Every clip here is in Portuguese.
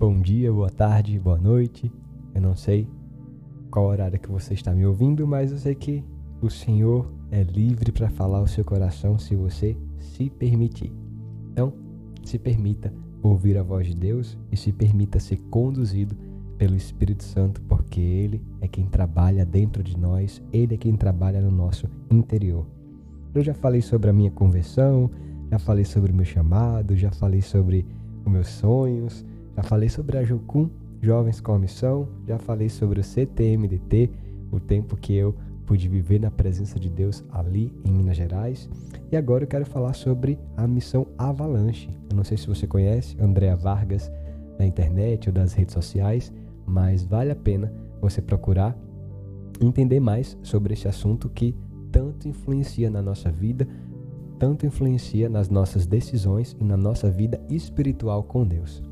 bom dia, boa tarde, boa noite. Eu não sei qual horário que você está me ouvindo, mas eu sei que o Senhor é livre para falar o seu coração se você se permitir. Então, se permita ouvir a voz de Deus e se permita ser conduzido pelo Espírito Santo, porque Ele é quem trabalha dentro de nós, Ele é quem trabalha no nosso interior. Eu já falei sobre a minha conversão, já falei sobre o meu chamado, já falei sobre os meus sonhos, já falei sobre a Jocum, Jovens com a Missão, já falei sobre o CTMDT, o tempo que eu pude viver na presença de Deus ali em Minas Gerais. E agora eu quero falar sobre a missão Avalanche. Eu não sei se você conhece, Andréa Vargas, na internet ou das redes sociais, mas vale a pena você procurar entender mais sobre esse assunto que tanto influencia na nossa vida, tanto influencia nas nossas decisões e na nossa vida espiritual com Deus.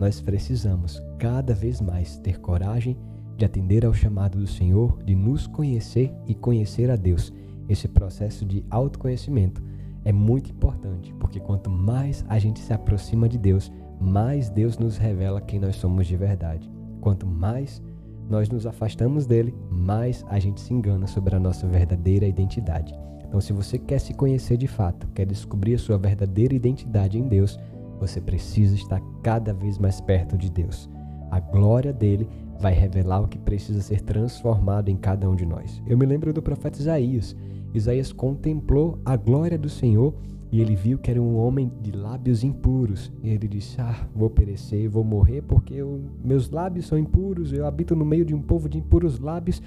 Nós precisamos cada vez mais ter coragem de atender ao chamado do Senhor, de nos conhecer e conhecer a Deus. Esse processo de autoconhecimento é muito importante, porque quanto mais a gente se aproxima de Deus, mais Deus nos revela quem nós somos de verdade. Quanto mais nós nos afastamos dele, mais a gente se engana sobre a nossa verdadeira identidade. Então, se você quer se conhecer de fato, quer descobrir a sua verdadeira identidade em Deus, você precisa estar cada vez mais perto de Deus. A glória dele vai revelar o que precisa ser transformado em cada um de nós. Eu me lembro do profeta Isaías. Isaías contemplou a glória do Senhor e ele viu que era um homem de lábios impuros. E ele disse: Ah, vou perecer, vou morrer, porque eu, meus lábios são impuros, eu habito no meio de um povo de impuros lábios.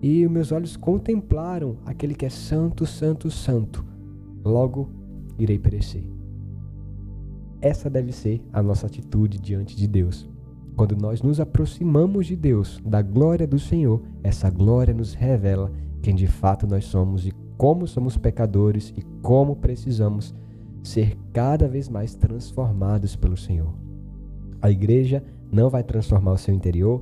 E meus olhos contemplaram aquele que é santo, santo, santo. Logo irei perecer. Essa deve ser a nossa atitude diante de Deus. Quando nós nos aproximamos de Deus, da glória do Senhor, essa glória nos revela quem de fato nós somos e como somos pecadores e como precisamos ser cada vez mais transformados pelo Senhor. A igreja não vai transformar o seu interior,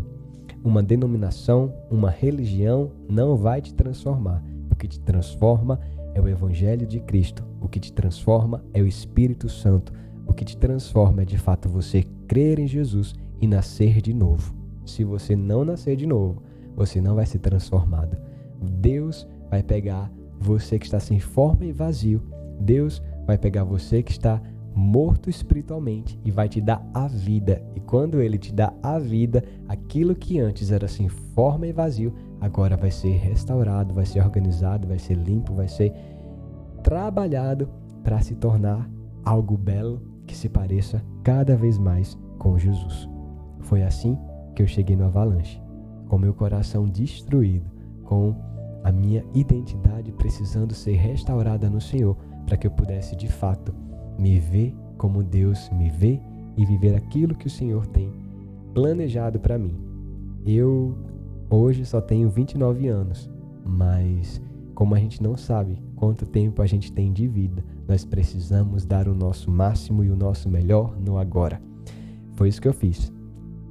uma denominação, uma religião não vai te transformar. O que te transforma é o Evangelho de Cristo. O que te transforma é o Espírito Santo. O que te transforma é de fato você crer em Jesus e nascer de novo. Se você não nascer de novo, você não vai ser transformado. Deus vai pegar você que está sem forma e vazio, Deus vai pegar você que está morto espiritualmente e vai te dar a vida. E quando ele te dá a vida, aquilo que antes era sem forma e vazio, agora vai ser restaurado, vai ser organizado, vai ser limpo, vai ser trabalhado para se tornar algo belo que se pareça cada vez mais com Jesus. Foi assim que eu cheguei no Avalanche, com meu coração destruído, com a minha identidade precisando ser restaurada no Senhor, para que eu pudesse de fato me ver como Deus me vê e viver aquilo que o Senhor tem planejado para mim. Eu hoje só tenho 29 anos, mas como a gente não sabe quanto tempo a gente tem de vida, nós precisamos dar o nosso máximo e o nosso melhor no agora. Foi isso que eu fiz.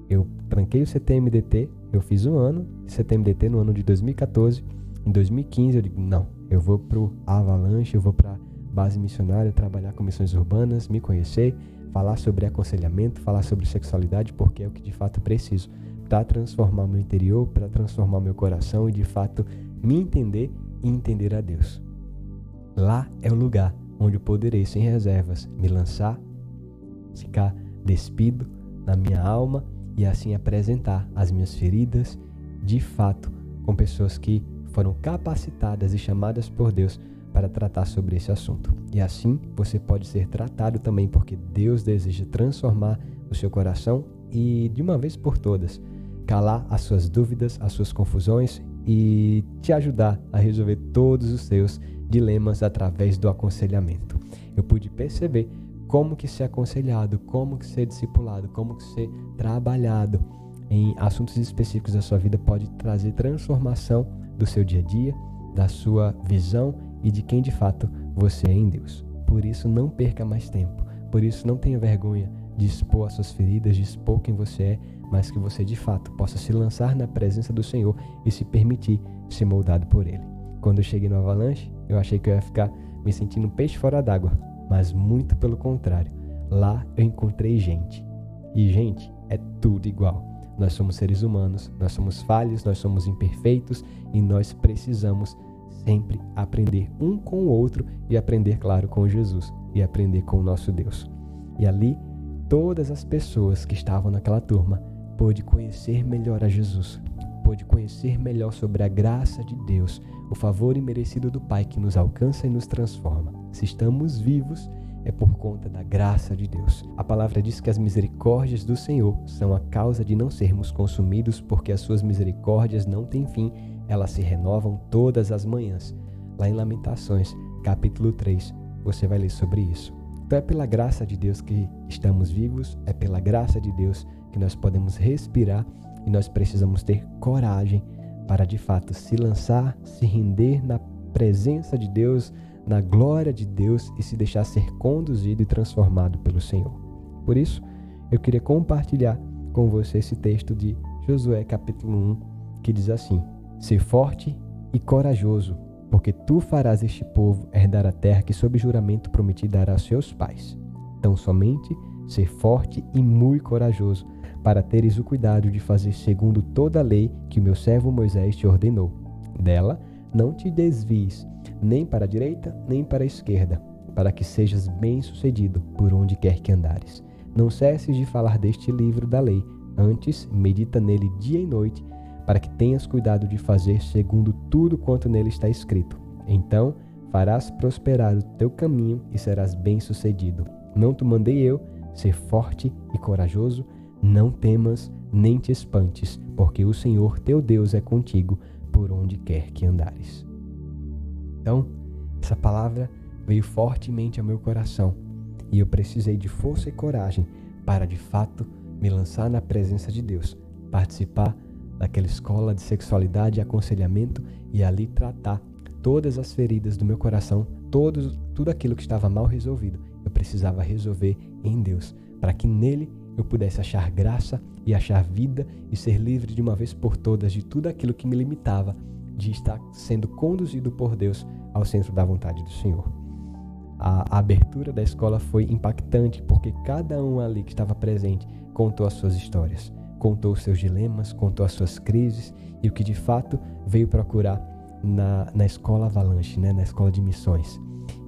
Eu tranquei o CTMDT, eu fiz um ano CTMDT no ano de 2014 em 2015 eu digo, não, eu vou pro Avalanche, eu vou para base missionária, trabalhar com missões urbanas, me conhecer, falar sobre aconselhamento, falar sobre sexualidade, porque é o que de fato preciso para transformar meu interior, para transformar meu coração e de fato me entender e entender a Deus. Lá é o lugar onde poderei, sem reservas, me lançar, ficar despido na minha alma e assim apresentar as minhas feridas de fato com pessoas que foram capacitadas e chamadas por Deus para tratar sobre esse assunto. E assim você pode ser tratado também, porque Deus deseja transformar o seu coração e, de uma vez por todas, calar as suas dúvidas, as suas confusões e te ajudar a resolver todos os seus dilemas através do aconselhamento. Eu pude perceber como que ser aconselhado, como que ser discipulado, como que ser trabalhado em assuntos específicos da sua vida pode trazer transformação do seu dia a dia, da sua visão e de quem de fato você é em Deus. Por isso, não perca mais tempo. Por isso, não tenha vergonha de expor as suas feridas, de expor quem você é, mas que você de fato possa se lançar na presença do Senhor e se permitir ser moldado por Ele. Quando eu cheguei no Avalanche, eu achei que eu ia ficar me sentindo um peixe fora d'água, mas muito pelo contrário. Lá eu encontrei gente. E gente é tudo igual. Nós somos seres humanos, nós somos falhos, nós somos imperfeitos e nós precisamos sempre aprender um com o outro e aprender, claro, com Jesus e aprender com o nosso Deus. E ali, todas as pessoas que estavam naquela turma conhecer melhor a Jesus, pôde conhecer melhor sobre a graça de Deus, o favor imerecido do Pai que nos alcança e nos transforma. Se estamos vivos, é por conta da graça de Deus. A palavra diz que as misericórdias do Senhor são a causa de não sermos consumidos, porque as suas misericórdias não têm fim, elas se renovam todas as manhãs. Lá em Lamentações, capítulo 3, você vai ler sobre isso. Então é pela graça de Deus que estamos vivos, é pela graça de Deus que nós podemos respirar e nós precisamos ter coragem para de fato se lançar, se render na presença de Deus, na glória de Deus e se deixar ser conduzido e transformado pelo Senhor. Por isso, eu queria compartilhar com você esse texto de Josué capítulo 1, que diz assim: Ser forte e corajoso, porque tu farás este povo herdar a terra que sob juramento prometi dar a seus pais. Tão somente ser forte e muito corajoso, para teres o cuidado de fazer segundo toda a lei que o meu servo Moisés te ordenou. Dela não te desvies, nem para a direita, nem para a esquerda, para que sejas bem-sucedido por onde quer que andares. Não cesses de falar deste livro da lei, antes medita nele dia e noite, para que tenhas cuidado de fazer segundo tudo quanto nele está escrito. Então farás prosperar o teu caminho e serás bem-sucedido. Não te mandei eu ser forte e corajoso? Não temas nem te espantes, porque o Senhor teu Deus é contigo por onde quer que andares. Então, essa palavra veio fortemente ao meu coração e eu precisei de força e coragem para de fato me lançar na presença de Deus, participar daquela escola de sexualidade e aconselhamento e ali tratar todas as feridas do meu coração, todos, tudo aquilo que estava mal resolvido. Eu precisava resolver em Deus, para que nele eu pudesse achar graça e achar vida e ser livre de uma vez por todas de tudo aquilo que me limitava de estar sendo conduzido por Deus ao centro da vontade do Senhor. A, abertura da escola foi impactante porque cada um ali que estava presente contou as suas histórias, contou os seus dilemas, contou as suas crises e o que de fato veio procurar na, na escola Avalanche, né, na escola de missões.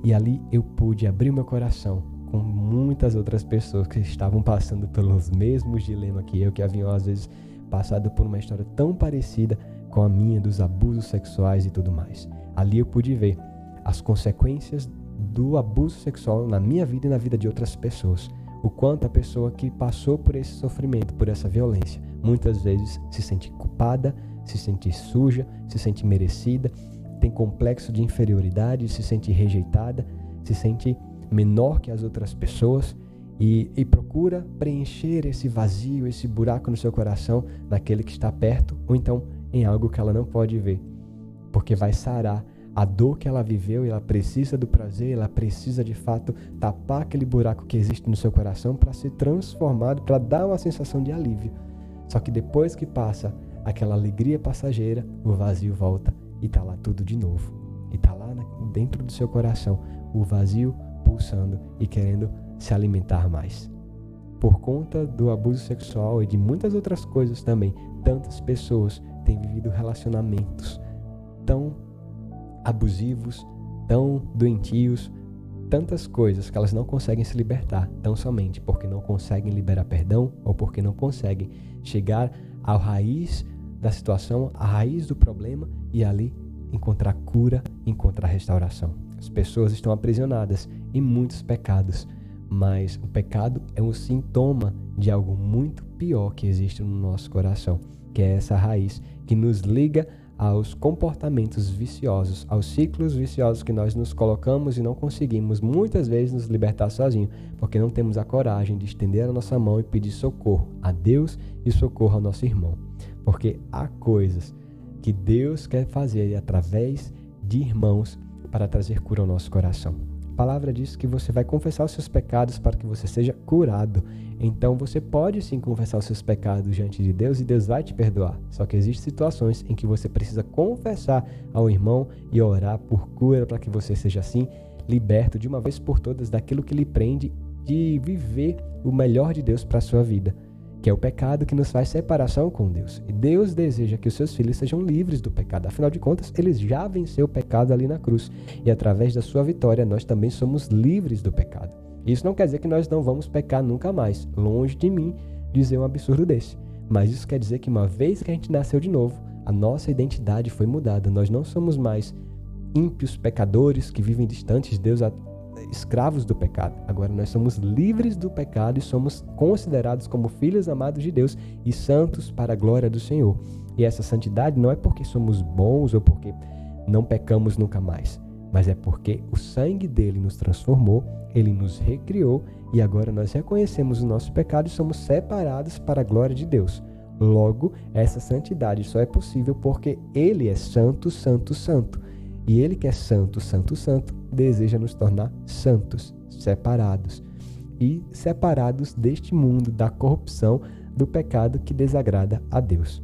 E ali eu pude abrir meu coração com muitas outras pessoas que estavam passando pelos mesmos dilemas que eu, que haviam às vezes passado por uma história tão parecida com a minha dos abusos sexuais e tudo mais. Ali eu pude ver as consequências do abuso sexual na minha vida e na vida de outras pessoas. O quanto a pessoa que passou por esse sofrimento, por essa violência, muitas vezes se sente culpada, se sente suja, se sente merecida, tem complexo de inferioridade, se sente rejeitada, se sente menor que as outras pessoas e, e, procura preencher esse vazio, esse buraco no seu coração naquele que está perto ou então em algo que ela não pode ver, porque vai sarar a dor que ela viveu ela precisa do prazer, ela precisa de fato tapar aquele buraco que existe no seu coração para ser transformado, para dar uma sensação de alívio. Só que depois que passa aquela alegria passageira, o vazio volta e está lá tudo de novo. E está lá dentro do seu coração o vazio pulsando e querendo se alimentar mais. Por conta do abuso sexual e de muitas outras coisas também, tantas pessoas têm vivido relacionamentos tão abusivos, tão doentios, tantas coisas que elas não conseguem se libertar, tão somente porque não conseguem liberar perdão ou porque não conseguem chegar à raiz da situação, à raiz do problema e ali encontrar cura, encontrar restauração. As pessoas estão aprisionadas em muitos pecados, mas o pecado é um sintoma de algo muito pior que existe no nosso coração, que é essa raiz que nos liga aos comportamentos viciosos, aos ciclos viciosos que nós nos colocamos e não conseguimos muitas vezes nos libertar sozinho, porque não temos a coragem de estender a nossa mão e pedir socorro a Deus e socorro ao nosso irmão. Porque há coisas que Deus quer fazer através de irmãos para trazer cura ao nosso coração. A palavra diz que você vai confessar os seus pecados para que você seja curado. Então você pode sim confessar os seus pecados diante de Deus e Deus vai te perdoar. Só que existem situações em que você precisa confessar ao irmão e orar por cura para que você seja assim liberto de uma vez por todas daquilo que lhe prende de viver o melhor de Deus para a sua vida. Que é o pecado que nos faz separação com Deus. E Deus deseja que os seus filhos sejam livres do pecado. Afinal de contas, eles já venceu o pecado ali na cruz. E através da sua vitória, nós também somos livres do pecado. Isso não quer dizer que nós não vamos pecar nunca mais. Longe de mim dizer um absurdo desse. Mas isso quer dizer que uma vez que a gente nasceu de novo, a nossa identidade foi mudada. Nós não somos mais ímpios pecadores que vivem distantes de Deus escravos do pecado. Agora nós somos livres do pecado e somos considerados como filhos amados de Deus e santos para a glória do Senhor. E essa santidade não é porque somos bons ou porque não pecamos nunca mais, mas é porque o sangue dele nos transformou, ele nos recriou e agora nós reconhecemos o nosso pecado e somos separados para a glória de Deus. Logo, essa santidade só é possível porque ele é santo, santo, santo. E ele que é santo, santo, santo, deseja nos tornar santos, separados e separados deste mundo, da corrupção, do pecado que desagrada a Deus.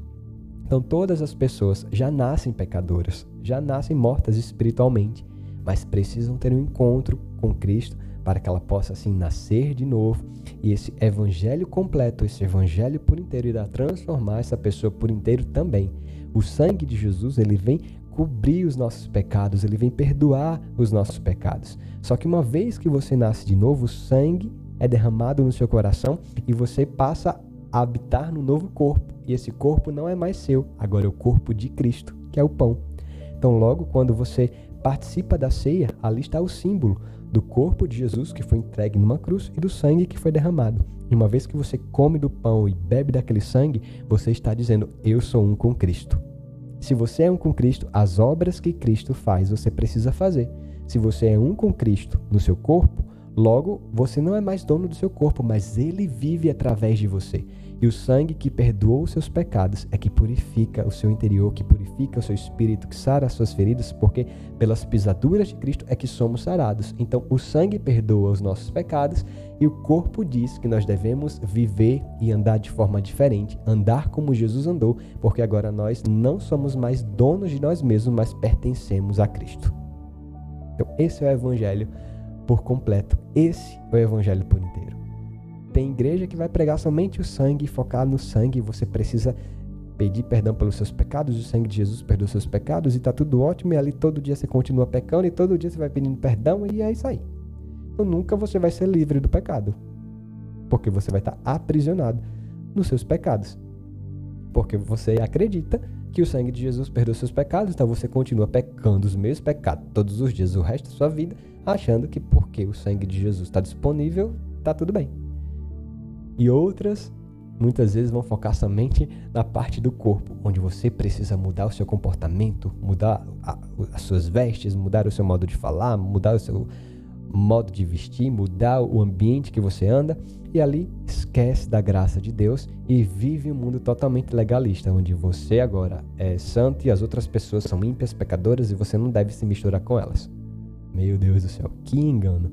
Então, todas as pessoas já nascem pecadoras, já nascem mortas espiritualmente, mas precisam ter um encontro com Cristo para que ela possa assim nascer de novo e esse evangelho completo, esse evangelho por inteiro irá transformar essa pessoa por inteiro também. O sangue de Jesus, ele vem cobrir os nossos pecados, ele vem perdoar os nossos pecados. Só que uma vez que você nasce de novo, o sangue é derramado no seu coração e você passa a habitar no novo corpo. E esse corpo não é mais seu, agora é o corpo de Cristo, que é o pão. Então, logo quando você participa da ceia, ali está o símbolo do corpo de Jesus que foi entregue numa cruz e do sangue que foi derramado. E uma vez que você come do pão e bebe daquele sangue, você está dizendo: Eu sou um com Cristo. Se você é um com Cristo, as obras que Cristo faz, você precisa fazer. Se você é um com Cristo no seu corpo, logo você não é mais dono do seu corpo, mas ele vive através de você. E o sangue que perdoou os seus pecados é que purifica o seu interior, que purifica o seu espírito, que sara as suas feridas, porque pelas pisaduras de Cristo é que somos sarados. Então, o sangue perdoa os nossos pecados e o corpo diz que nós devemos viver e andar de forma diferente, andar como Jesus andou, porque agora nós não somos mais donos de nós mesmos, mas pertencemos a Cristo. Então, esse é o evangelho por completo. Esse é o evangelho por inteiro. Tem igreja que vai pregar somente o sangue, focar no sangue. Você precisa pedir perdão pelos seus pecados, o sangue de Jesus perdoa seus pecados e tá tudo ótimo. E ali todo dia você continua pecando e todo dia você vai pedindo perdão e é isso aí. Então nunca você vai ser livre do pecado, porque você vai estar aprisionado nos seus pecados. Porque você acredita que o sangue de Jesus perdoa seus pecados, então você continua pecando os mesmos pecados todos os dias, o resto da sua vida, achando que porque o sangue de Jesus está disponível, tá tudo bem. E outras, muitas vezes, vão focar somente na parte do corpo, onde você precisa mudar o seu comportamento, mudar a, as suas vestes, mudar o seu modo de falar, mudar o seu modo de vestir, mudar o ambiente que você anda, e ali esquece da graça de Deus e vive um mundo totalmente legalista, onde você agora é santo e as outras pessoas são ímpias, pecadoras e você não deve se misturar com elas. Meu Deus do céu, que engano!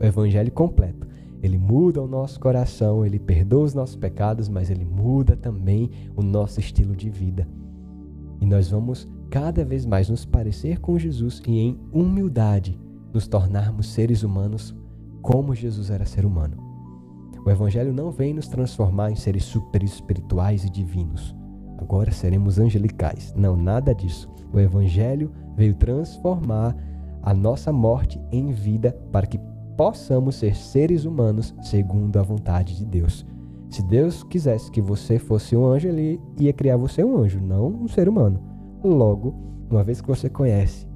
O evangelho completo ele muda o nosso coração, ele perdoa os nossos pecados, mas ele muda também o nosso estilo de vida. E nós vamos cada vez mais nos parecer com Jesus e em humildade nos tornarmos seres humanos como Jesus era ser humano. O Evangelho não vem nos transformar em seres super espirituais e divinos. Agora seremos angelicais. Não, nada disso. O Evangelho veio transformar a nossa morte em vida para que possamos ser seres humanos segundo a vontade de Deus. Se Deus quisesse que você fosse um anjo, ele ia criar você um anjo, não um ser humano. Logo, uma vez que você conhece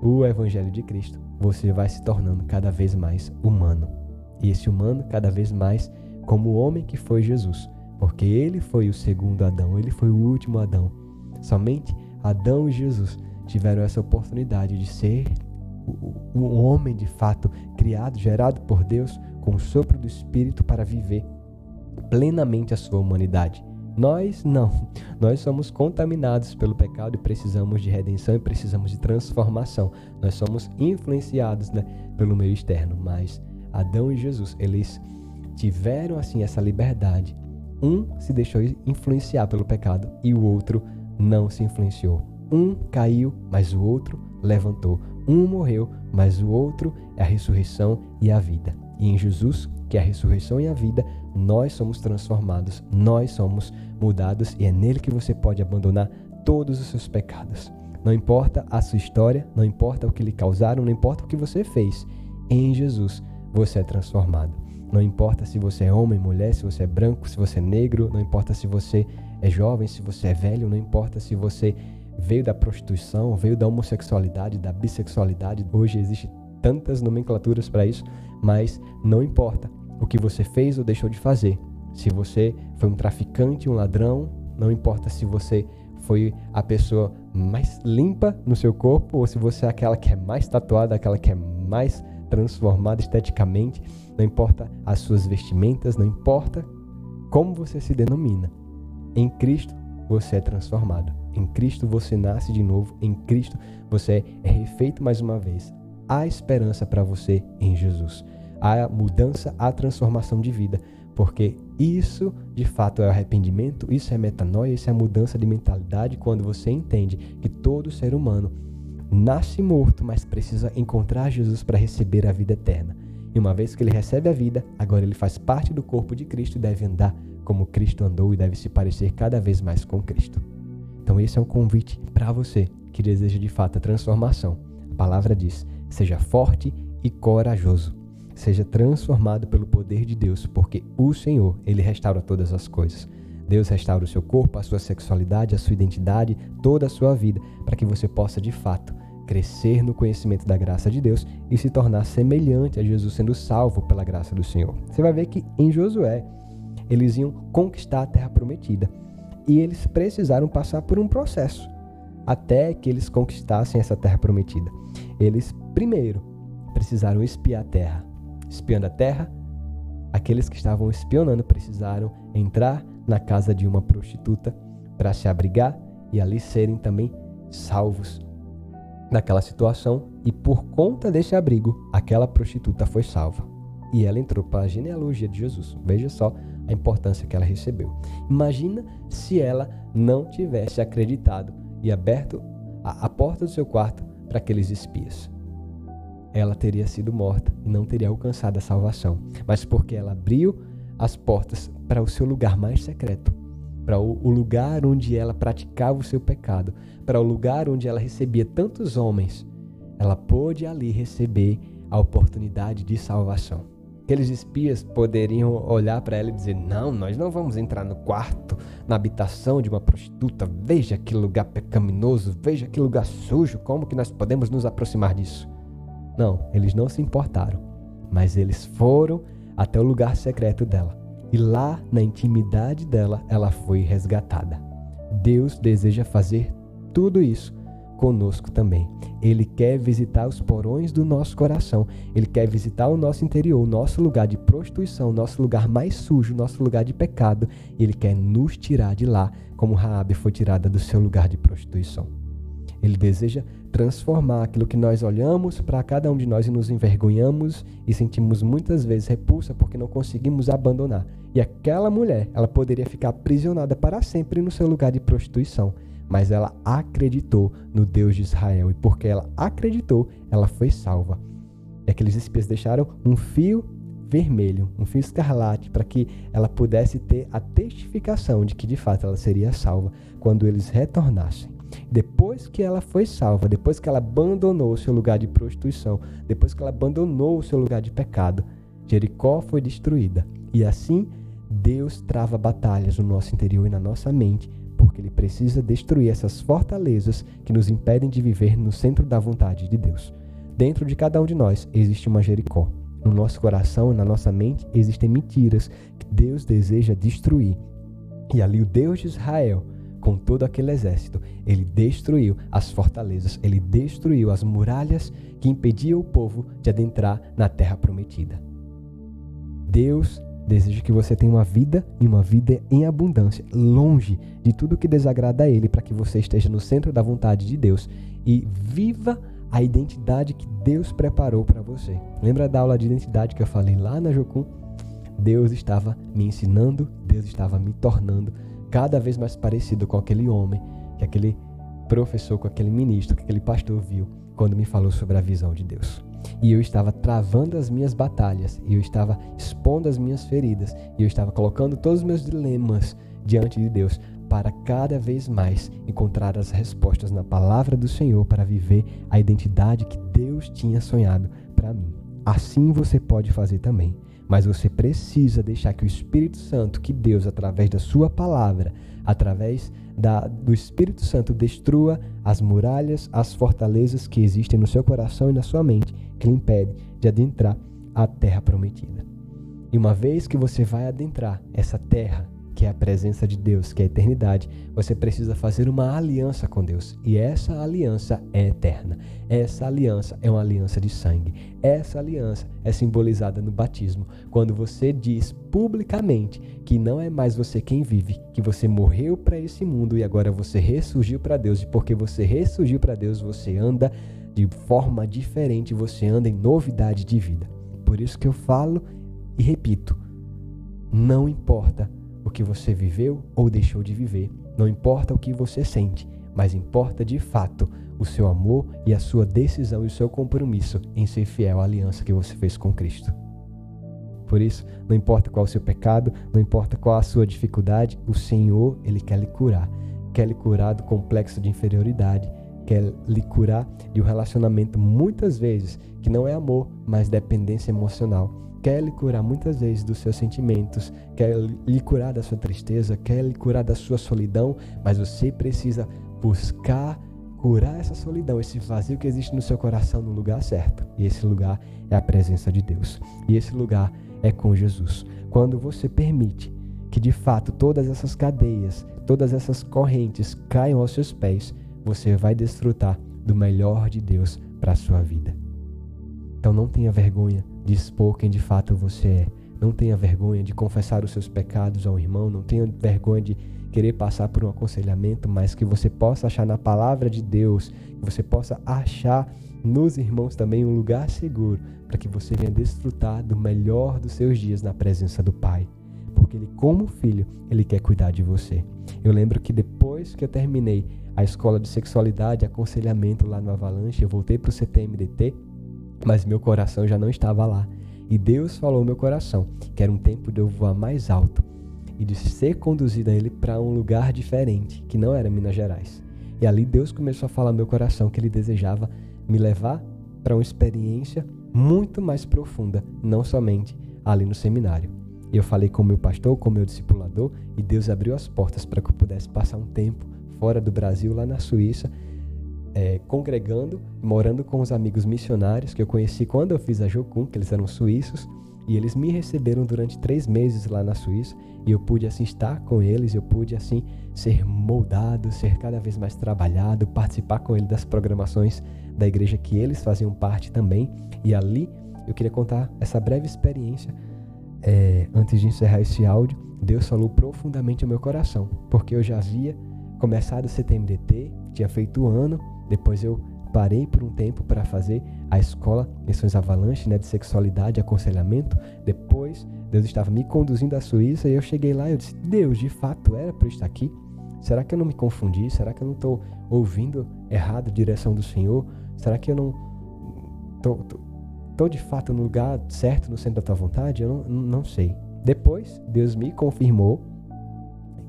o Evangelho de Cristo, você vai se tornando cada vez mais humano. E esse humano, cada vez mais, como o homem que foi Jesus. Porque ele foi o segundo Adão, ele foi o último Adão. Somente Adão e Jesus tiveram essa oportunidade de ser o, o homem de fato criado, gerado por Deus com o sopro do Espírito para viver plenamente a sua humanidade. Nós não. Nós somos contaminados pelo pecado e precisamos de redenção e precisamos de transformação. Nós somos influenciados né, pelo meio externo, mas Adão e Jesus, eles tiveram assim essa liberdade. Um se deixou influenciar pelo pecado e o outro não se influenciou. Um caiu, mas o outro levantou. Um morreu, mas o outro é a ressurreição e a vida. E em Jesus, que é a ressurreição e a vida, nós somos transformados, nós somos mudados e é nele que você pode abandonar todos os seus pecados. Não importa a sua história, não importa o que lhe causaram, não importa o que você fez. Em Jesus você é transformado. Não importa se você é homem, mulher, se você é branco, se você é negro, não importa se você é jovem, se você é velho, não importa se você veio da prostituição, veio da homossexualidade, da bissexualidade. Hoje existe tantas nomenclaturas para isso, mas não importa o que você fez ou deixou de fazer. Se você foi um traficante, um ladrão, não importa se você foi a pessoa mais limpa no seu corpo ou se você é aquela que é mais tatuada, aquela que é mais transformada esteticamente, não importa as suas vestimentas, não importa como você se denomina. Em Cristo você é transformado. Em Cristo você nasce de novo. Em Cristo você é refeito mais uma vez. Há esperança para você em Jesus. Há mudança, há transformação de vida. Porque isso de fato é arrependimento, isso é metanoia, isso é mudança de mentalidade quando você entende que todo ser humano nasce morto, mas precisa encontrar Jesus para receber a vida eterna. E uma vez que ele recebe a vida, agora ele faz parte do corpo de Cristo e deve andar como Cristo andou e deve se parecer cada vez mais com Cristo. Então, esse é um convite para você que deseja de fato a transformação. A palavra diz: seja forte e corajoso. Seja transformado pelo poder de Deus, porque o Senhor, ele restaura todas as coisas. Deus restaura o seu corpo, a sua sexualidade, a sua identidade, toda a sua vida, para que você possa de fato crescer no conhecimento da graça de Deus e se tornar semelhante a Jesus sendo salvo pela graça do Senhor. Você vai ver que em Josué eles iam conquistar a terra prometida e eles precisaram passar por um processo até que eles conquistassem essa terra prometida. Eles primeiro precisaram espiar a terra. Espiando a terra, aqueles que estavam espionando precisaram entrar na casa de uma prostituta para se abrigar e ali serem também salvos naquela situação e por conta desse abrigo, aquela prostituta foi salva. E ela entrou para a genealogia de Jesus. Veja só a importância que ela recebeu. Imagina se ela não tivesse acreditado e aberto a, a porta do seu quarto para aqueles espias. Ela teria sido morta e não teria alcançado a salvação. Mas porque ela abriu as portas para o seu lugar mais secreto, para o lugar onde ela praticava o seu pecado, para o lugar onde ela recebia tantos homens, ela pôde ali receber a oportunidade de salvação. Aqueles espias poderiam olhar para ela e dizer: Não, nós não vamos entrar no quarto, na habitação de uma prostituta. Veja que lugar pecaminoso, veja que lugar sujo, como que nós podemos nos aproximar disso? Não, eles não se importaram, mas eles foram até o lugar secreto dela e lá, na intimidade dela, ela foi resgatada. Deus deseja fazer tudo isso conosco também. Ele quer visitar os porões do nosso coração. Ele quer visitar o nosso interior, o nosso lugar de prostituição, nosso lugar mais sujo, nosso lugar de pecado. E ele quer nos tirar de lá, como Raabe foi tirada do seu lugar de prostituição. Ele deseja transformar aquilo que nós olhamos para cada um de nós e nos envergonhamos e sentimos muitas vezes repulsa porque não conseguimos abandonar. E aquela mulher, ela poderia ficar aprisionada para sempre no seu lugar de prostituição, mas ela acreditou no Deus de Israel e porque ela acreditou, ela foi salva. E aqueles espias deixaram um fio vermelho, um fio escarlate, para que ela pudesse ter a testificação de que de fato ela seria salva quando eles retornassem. Depois que ela foi salva, depois que ela abandonou o seu lugar de prostituição, depois que ela abandonou o seu lugar de pecado, Jericó foi destruída. E assim, Deus trava batalhas no nosso interior e na nossa mente, porque Ele precisa destruir essas fortalezas que nos impedem de viver no centro da vontade de Deus. Dentro de cada um de nós existe uma Jericó. No nosso coração na nossa mente existem mentiras que Deus deseja destruir. E ali o Deus de Israel com todo aquele exército, ele destruiu as fortalezas, ele destruiu as muralhas que impediam o povo de adentrar na terra prometida. Deus deseja que você tenha uma vida e uma vida em abundância, longe de tudo que desagrada a Ele, para que você esteja no centro da vontade de Deus e viva a identidade que Deus preparou para você. Lembra da aula de identidade que eu falei lá na Jocum? Deus estava me ensinando, Deus estava me tornando cada vez mais parecido com aquele homem, que aquele professor, com aquele ministro, que aquele pastor viu quando me falou sobre a visão de Deus. E eu estava travando as minhas batalhas, e eu estava expondo as minhas feridas, e eu estava colocando todos os meus dilemas diante de Deus para cada vez mais encontrar as respostas na palavra do Senhor para viver a identidade que Deus tinha sonhado para mim. Assim você pode fazer também, mas você precisa deixar que o Espírito Santo, que Deus, através da Sua palavra, através da, do Espírito Santo, destrua as muralhas, as fortalezas que existem no seu coração e na sua mente, que lhe impede de adentrar a terra prometida. E uma vez que você vai adentrar essa terra, que é a presença de Deus, que é a eternidade, você precisa fazer uma aliança com Deus. E essa aliança é eterna. Essa aliança é uma aliança de sangue. Essa aliança é simbolizada no batismo, quando você diz publicamente que não é mais você quem vive, que você morreu para esse mundo e agora você ressurgiu para Deus. E porque você ressurgiu para Deus, você anda de forma diferente, você anda em novidade de vida. Por isso que eu falo e repito: não importa o que você viveu ou deixou de viver. Não importa o que você sente, mas importa de fato o seu amor e a sua decisão e o seu compromisso em ser fiel à aliança que você fez com Cristo. Por isso, não importa qual o seu pecado, não importa qual a sua dificuldade, o Senhor, Ele quer lhe curar. Quer lhe curar do complexo de inferioridade, quer lhe curar de um relacionamento muitas vezes que não é amor, mas dependência emocional quer lhe curar muitas vezes dos seus sentimentos, quer lhe curar da sua tristeza, quer lhe curar da sua solidão, mas você precisa buscar curar essa solidão, esse vazio que existe no seu coração no lugar certo. E esse lugar é a presença de Deus. E esse lugar é com Jesus. Quando você permite que de fato todas essas cadeias, todas essas correntes caiam aos seus pés, você vai desfrutar do melhor de Deus para a sua vida. Então não tenha vergonha de expor quem de fato você é. Não tenha vergonha de confessar os seus pecados ao irmão, não tenha vergonha de querer passar por um aconselhamento, mas que você possa achar na palavra de Deus, que você possa achar nos irmãos também um lugar seguro para que você venha desfrutar do melhor dos seus dias na presença do Pai. Porque ele, como filho, ele quer cuidar de você. Eu lembro que depois que eu terminei a escola de sexualidade, aconselhamento lá no Avalanche, eu voltei para o CTMDT mas meu coração já não estava lá. E Deus falou ao meu coração que era um tempo de eu voar mais alto e de ser conduzido a Ele para um lugar diferente, que não era Minas Gerais. E ali Deus começou a falar ao meu coração que Ele desejava me levar para uma experiência muito mais profunda, não somente ali no seminário. Eu falei com meu pastor, com meu discipulador, e Deus abriu as portas para que eu pudesse passar um tempo fora do Brasil, lá na Suíça, é, congregando, morando com os amigos missionários que eu conheci quando eu fiz a Jocum, que eles eram suíços, e eles me receberam durante três meses lá na Suíça, e eu pude assim estar com eles, eu pude assim ser moldado, ser cada vez mais trabalhado, participar com eles das programações da igreja que eles faziam parte também, e ali eu queria contar essa breve experiência. É, antes de encerrar esse áudio, Deus falou profundamente ao meu coração, porque eu já havia começado o CTMDT, tinha feito o ano, depois eu parei por um tempo para fazer a escola Missões Avalanche, né, de sexualidade e aconselhamento. Depois, Deus estava me conduzindo à Suíça e eu cheguei lá e eu disse: Deus, de fato era para estar aqui? Será que eu não me confundi? Será que eu não estou ouvindo errado a direção do Senhor? Será que eu não estou de fato no lugar certo, no centro da tua vontade? Eu não, não sei. Depois, Deus me confirmou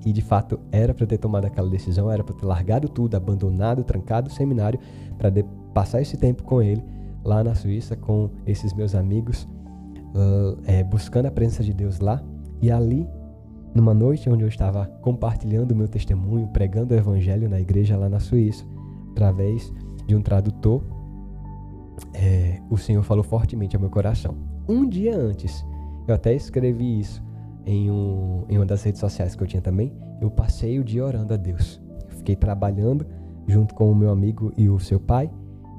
e de fato era para ter tomado aquela decisão, era para ter largado tudo, abandonado, trancado o seminário, para passar esse tempo com ele lá na Suíça, com esses meus amigos, uh, é, buscando a presença de Deus lá. E ali, numa noite onde eu estava compartilhando o meu testemunho, pregando o evangelho na igreja lá na Suíça, através de um tradutor, é, o Senhor falou fortemente ao meu coração. Um dia antes, eu até escrevi isso em, um, em uma das redes sociais que eu tinha também, eu passei o dia orando a Deus. Eu fiquei trabalhando junto com o meu amigo e o seu pai,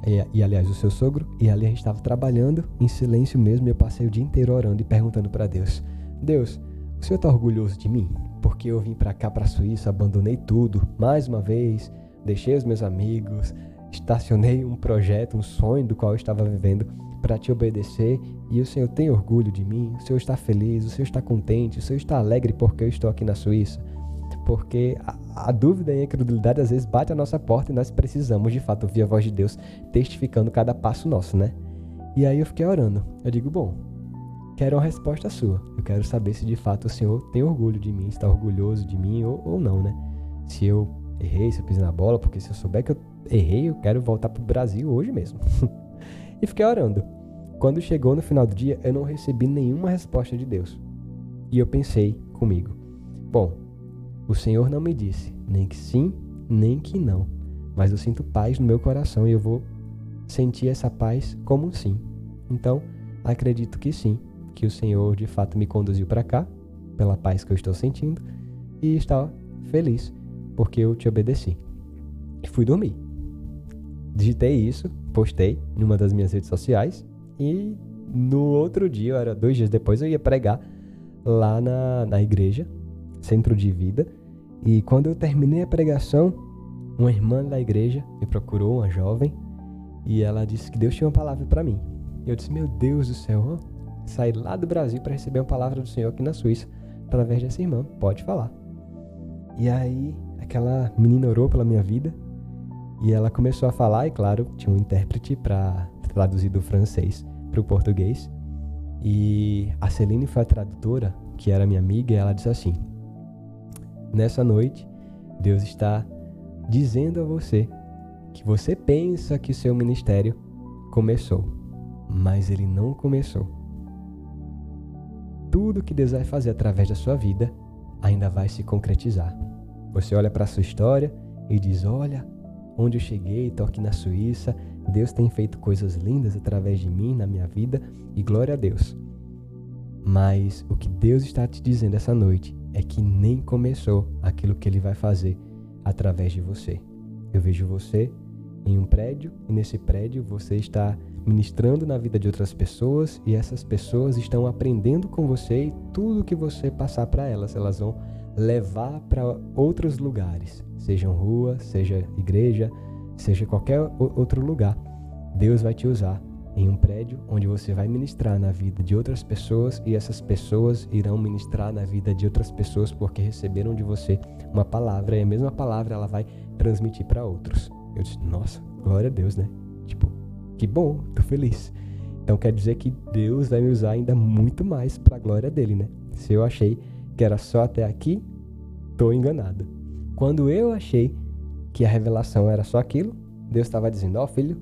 e, e aliás o seu sogro, e ali a gente estava trabalhando em silêncio mesmo, e eu passei o dia inteiro orando e perguntando para Deus: Deus, o Senhor está orgulhoso de mim? Porque eu vim para cá, para a Suíça, abandonei tudo, mais uma vez, deixei os meus amigos, estacionei um projeto, um sonho do qual eu estava vivendo para te obedecer e o Senhor tem orgulho de mim, o Senhor está feliz, o Senhor está contente, o Senhor está alegre porque eu estou aqui na Suíça. Porque a, a dúvida e a incredulidade às vezes bate a nossa porta e nós precisamos de fato ouvir a voz de Deus testificando cada passo nosso, né? E aí eu fiquei orando. Eu digo, bom, quero uma resposta sua. Eu quero saber se de fato o Senhor tem orgulho de mim, está orgulhoso de mim ou, ou não, né? Se eu errei, se eu pisei na bola, porque se eu souber que eu errei, eu quero voltar pro Brasil hoje mesmo. e fiquei orando. Quando chegou no final do dia, eu não recebi nenhuma resposta de Deus. E eu pensei comigo: bom, o Senhor não me disse nem que sim, nem que não, mas eu sinto paz no meu coração e eu vou sentir essa paz como um sim. Então, acredito que sim, que o Senhor de fato me conduziu para cá, pela paz que eu estou sentindo, e está feliz porque eu te obedeci. E fui dormir. Digitei isso, postei em uma das minhas redes sociais e no outro dia, era dois dias depois, eu ia pregar lá na, na igreja, Centro de Vida. E quando eu terminei a pregação, uma irmã da igreja me procurou, uma jovem, e ela disse que Deus tinha uma palavra para mim. E eu disse: Meu Deus do céu, saí lá do Brasil para receber uma palavra do Senhor aqui na Suíça, através dessa irmã, pode falar. E aí, aquela menina orou pela minha vida e ela começou a falar, e claro, tinha um intérprete para traduzir do francês para o português. E a Celine foi a tradutora, que era minha amiga, e ela disse assim: Nessa noite, Deus está dizendo a você que você pensa que seu ministério começou, mas ele não começou. Tudo que Deus vai fazer através da sua vida ainda vai se concretizar. Você olha para a sua história e diz: Olha, onde eu cheguei, estou aqui na Suíça, Deus tem feito coisas lindas através de mim, na minha vida, e glória a Deus. Mas o que Deus está te dizendo essa noite é que nem começou aquilo que Ele vai fazer através de você. Eu vejo você em um prédio e nesse prédio você está ministrando na vida de outras pessoas e essas pessoas estão aprendendo com você e tudo que você passar para elas, elas vão levar para outros lugares, sejam rua, seja igreja, seja qualquer outro lugar. Deus vai te usar em um prédio onde você vai ministrar na vida de outras pessoas e essas pessoas irão ministrar na vida de outras pessoas porque receberam de você uma palavra e a mesma palavra ela vai transmitir para outros. Eu disse, nossa, glória a Deus, né? Tipo, que bom, tô feliz. Então quer dizer que Deus vai me usar ainda muito mais para a glória dele, né? Se eu achei que era só até aqui, tô enganado. Quando eu achei que a revelação era só aquilo, Deus estava dizendo: Ó oh, filho,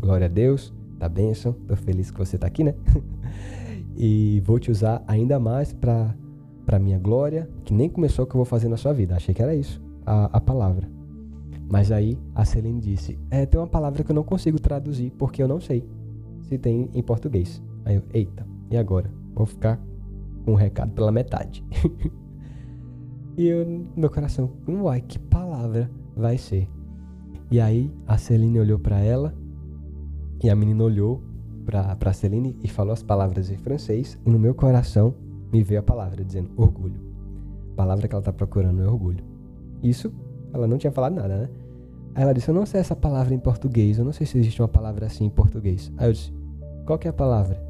glória a Deus, tá bênção, tô feliz que você tá aqui, né? e vou te usar ainda mais para para minha glória, que nem começou o que eu vou fazer na sua vida. Achei que era isso, a, a palavra. Mas aí a Celine disse: É, tem uma palavra que eu não consigo traduzir porque eu não sei se tem em português. Aí eu, eita, e agora? Vou ficar com o recado pela metade. e eu, meu coração, uai, que palavra vai ser? E aí a Celine olhou para ela e a menina olhou para Celine e falou as palavras em francês e no meu coração me veio a palavra dizendo orgulho. A palavra que ela está procurando é orgulho. Isso ela não tinha falado nada, né? Aí ela disse: Eu não sei essa palavra em português, eu não sei se existe uma palavra assim em português. Aí eu disse: Qual que é a palavra?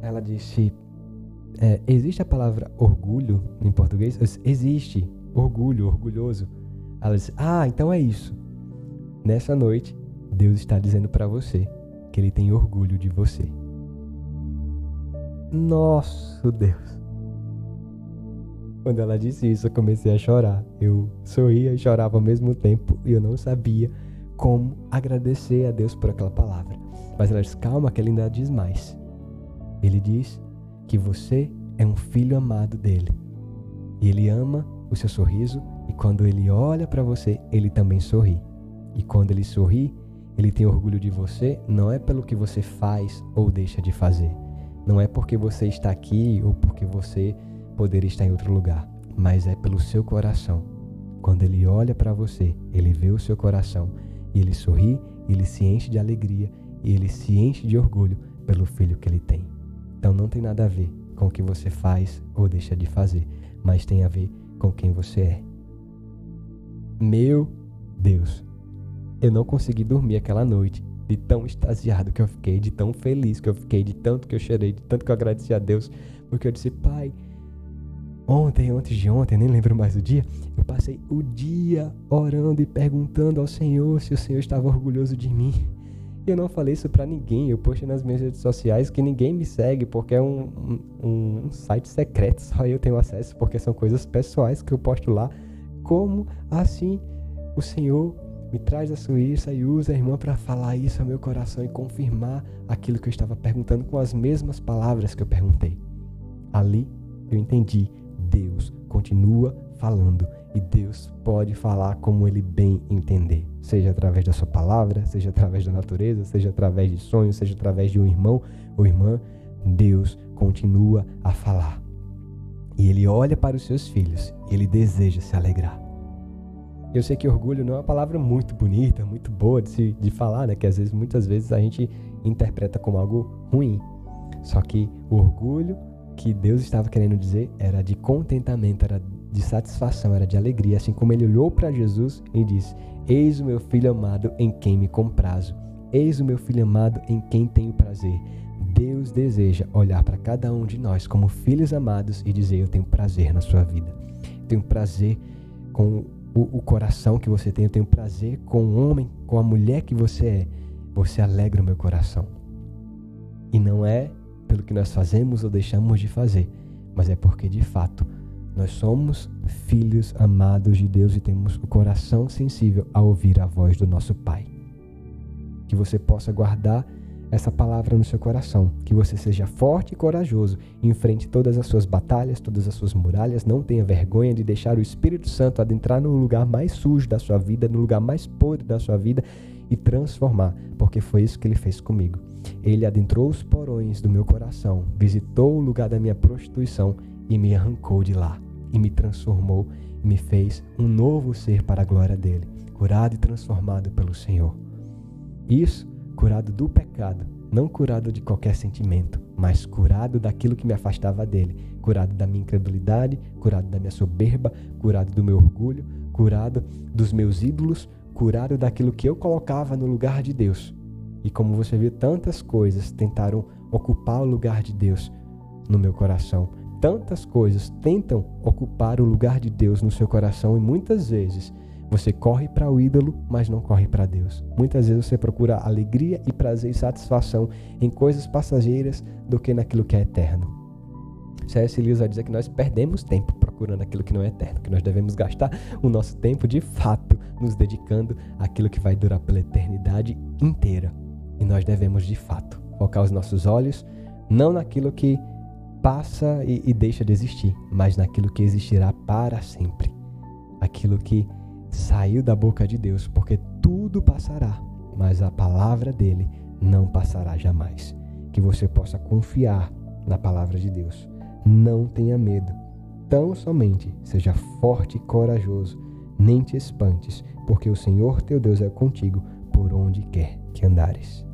Ela disse: é, Existe a palavra orgulho em português? Existe, orgulho, orgulhoso. Ela disse: Ah, então é isso. Nessa noite, Deus está dizendo para você que Ele tem orgulho de você. Nosso Deus. Quando ela disse isso, eu comecei a chorar. Eu sorria e chorava ao mesmo tempo e eu não sabia como agradecer a Deus por aquela palavra. Mas ela disse: Calma, que ele ainda diz mais. Ele diz que você é um filho amado dele. E ele ama o seu sorriso e quando ele olha para você, ele também sorri. E quando ele sorri, ele tem orgulho de você, não é pelo que você faz ou deixa de fazer. Não é porque você está aqui ou porque você poderia estar em outro lugar, mas é pelo seu coração. Quando ele olha para você, ele vê o seu coração e ele sorri, ele se enche de alegria e ele se enche de orgulho pelo filho que ele tem. Então não tem nada a ver com o que você faz ou deixa de fazer, mas tem a ver com quem você é. Meu Deus, eu não consegui dormir aquela noite de tão extasiado que eu fiquei, de tão feliz que eu fiquei, de tanto que eu chorei, de tanto que eu agradeci a Deus, porque eu disse, Pai, ontem, antes de ontem, nem lembro mais do dia, eu passei o dia orando e perguntando ao Senhor se o Senhor estava orgulhoso de mim. E eu não falei isso para ninguém. Eu postei nas minhas redes sociais que ninguém me segue porque é um, um, um, site secreto, só eu tenho acesso, porque são coisas pessoais que eu posto lá. Como assim o Senhor me traz a Suíça e usa a irmã para falar isso ao meu coração e confirmar aquilo que eu estava perguntando com as mesmas palavras que eu perguntei. Ali eu entendi. Deus continua falando e Deus pode falar como ele bem entender, seja através da sua palavra, seja através da natureza, seja através de sonhos, seja através de um irmão ou irmã. Deus continua a falar. E ele olha para os seus filhos e ele deseja se alegrar. Eu sei que orgulho não é uma palavra muito bonita, muito boa de, se, de falar, né? Que às vezes, muitas vezes a gente interpreta como algo ruim. Só que o orgulho que Deus estava querendo dizer era de contentamento, era de satisfação, era de alegria, assim como ele olhou para Jesus e disse: Eis o meu filho amado em quem me comprazo. Eis o meu filho amado em quem tenho prazer. Deus deseja olhar para cada um de nós como filhos amados e dizer: Eu tenho prazer na sua vida. tenho prazer com o, o coração que você tem. Eu tenho prazer com o homem, com a mulher que você é. Você alegra o meu coração. E não é pelo que nós fazemos ou deixamos de fazer, mas é porque de fato nós somos filhos amados de Deus e temos o coração sensível a ouvir a voz do nosso Pai. Que você possa guardar essa palavra no seu coração, que você seja forte e corajoso, enfrente todas as suas batalhas, todas as suas muralhas, não tenha vergonha de deixar o Espírito Santo adentrar no lugar mais sujo da sua vida, no lugar mais podre da sua vida e transformar, porque foi isso que ele fez comigo. Ele adentrou os porões do meu coração, visitou o lugar da minha prostituição e me arrancou de lá, e me transformou, e me fez um novo ser para a glória dele, curado e transformado pelo Senhor. Isso, curado do pecado, não curado de qualquer sentimento, mas curado daquilo que me afastava dele, curado da minha incredulidade, curado da minha soberba, curado do meu orgulho, curado dos meus ídolos, curado daquilo que eu colocava no lugar de Deus. E como você viu, tantas coisas tentaram ocupar o lugar de Deus no meu coração, tantas coisas tentam ocupar o lugar de Deus no seu coração e muitas vezes você corre para o ídolo, mas não corre para Deus. Muitas vezes você procura alegria e prazer e satisfação em coisas passageiras do que naquilo que é eterno. C.S. Lewis vai dizer que nós perdemos tempo procurando aquilo que não é eterno, que nós devemos gastar o nosso tempo de fato nos dedicando àquilo que vai durar pela eternidade inteira. E nós devemos de fato focar os nossos olhos não naquilo que passa e, e deixa de existir, mas naquilo que existirá para sempre. Aquilo que saiu da boca de Deus, porque tudo passará, mas a palavra dele não passará jamais. Que você possa confiar na palavra de Deus. Não tenha medo. Tão somente seja forte e corajoso. Nem te espantes, porque o Senhor teu Deus é contigo por onde quer que andares.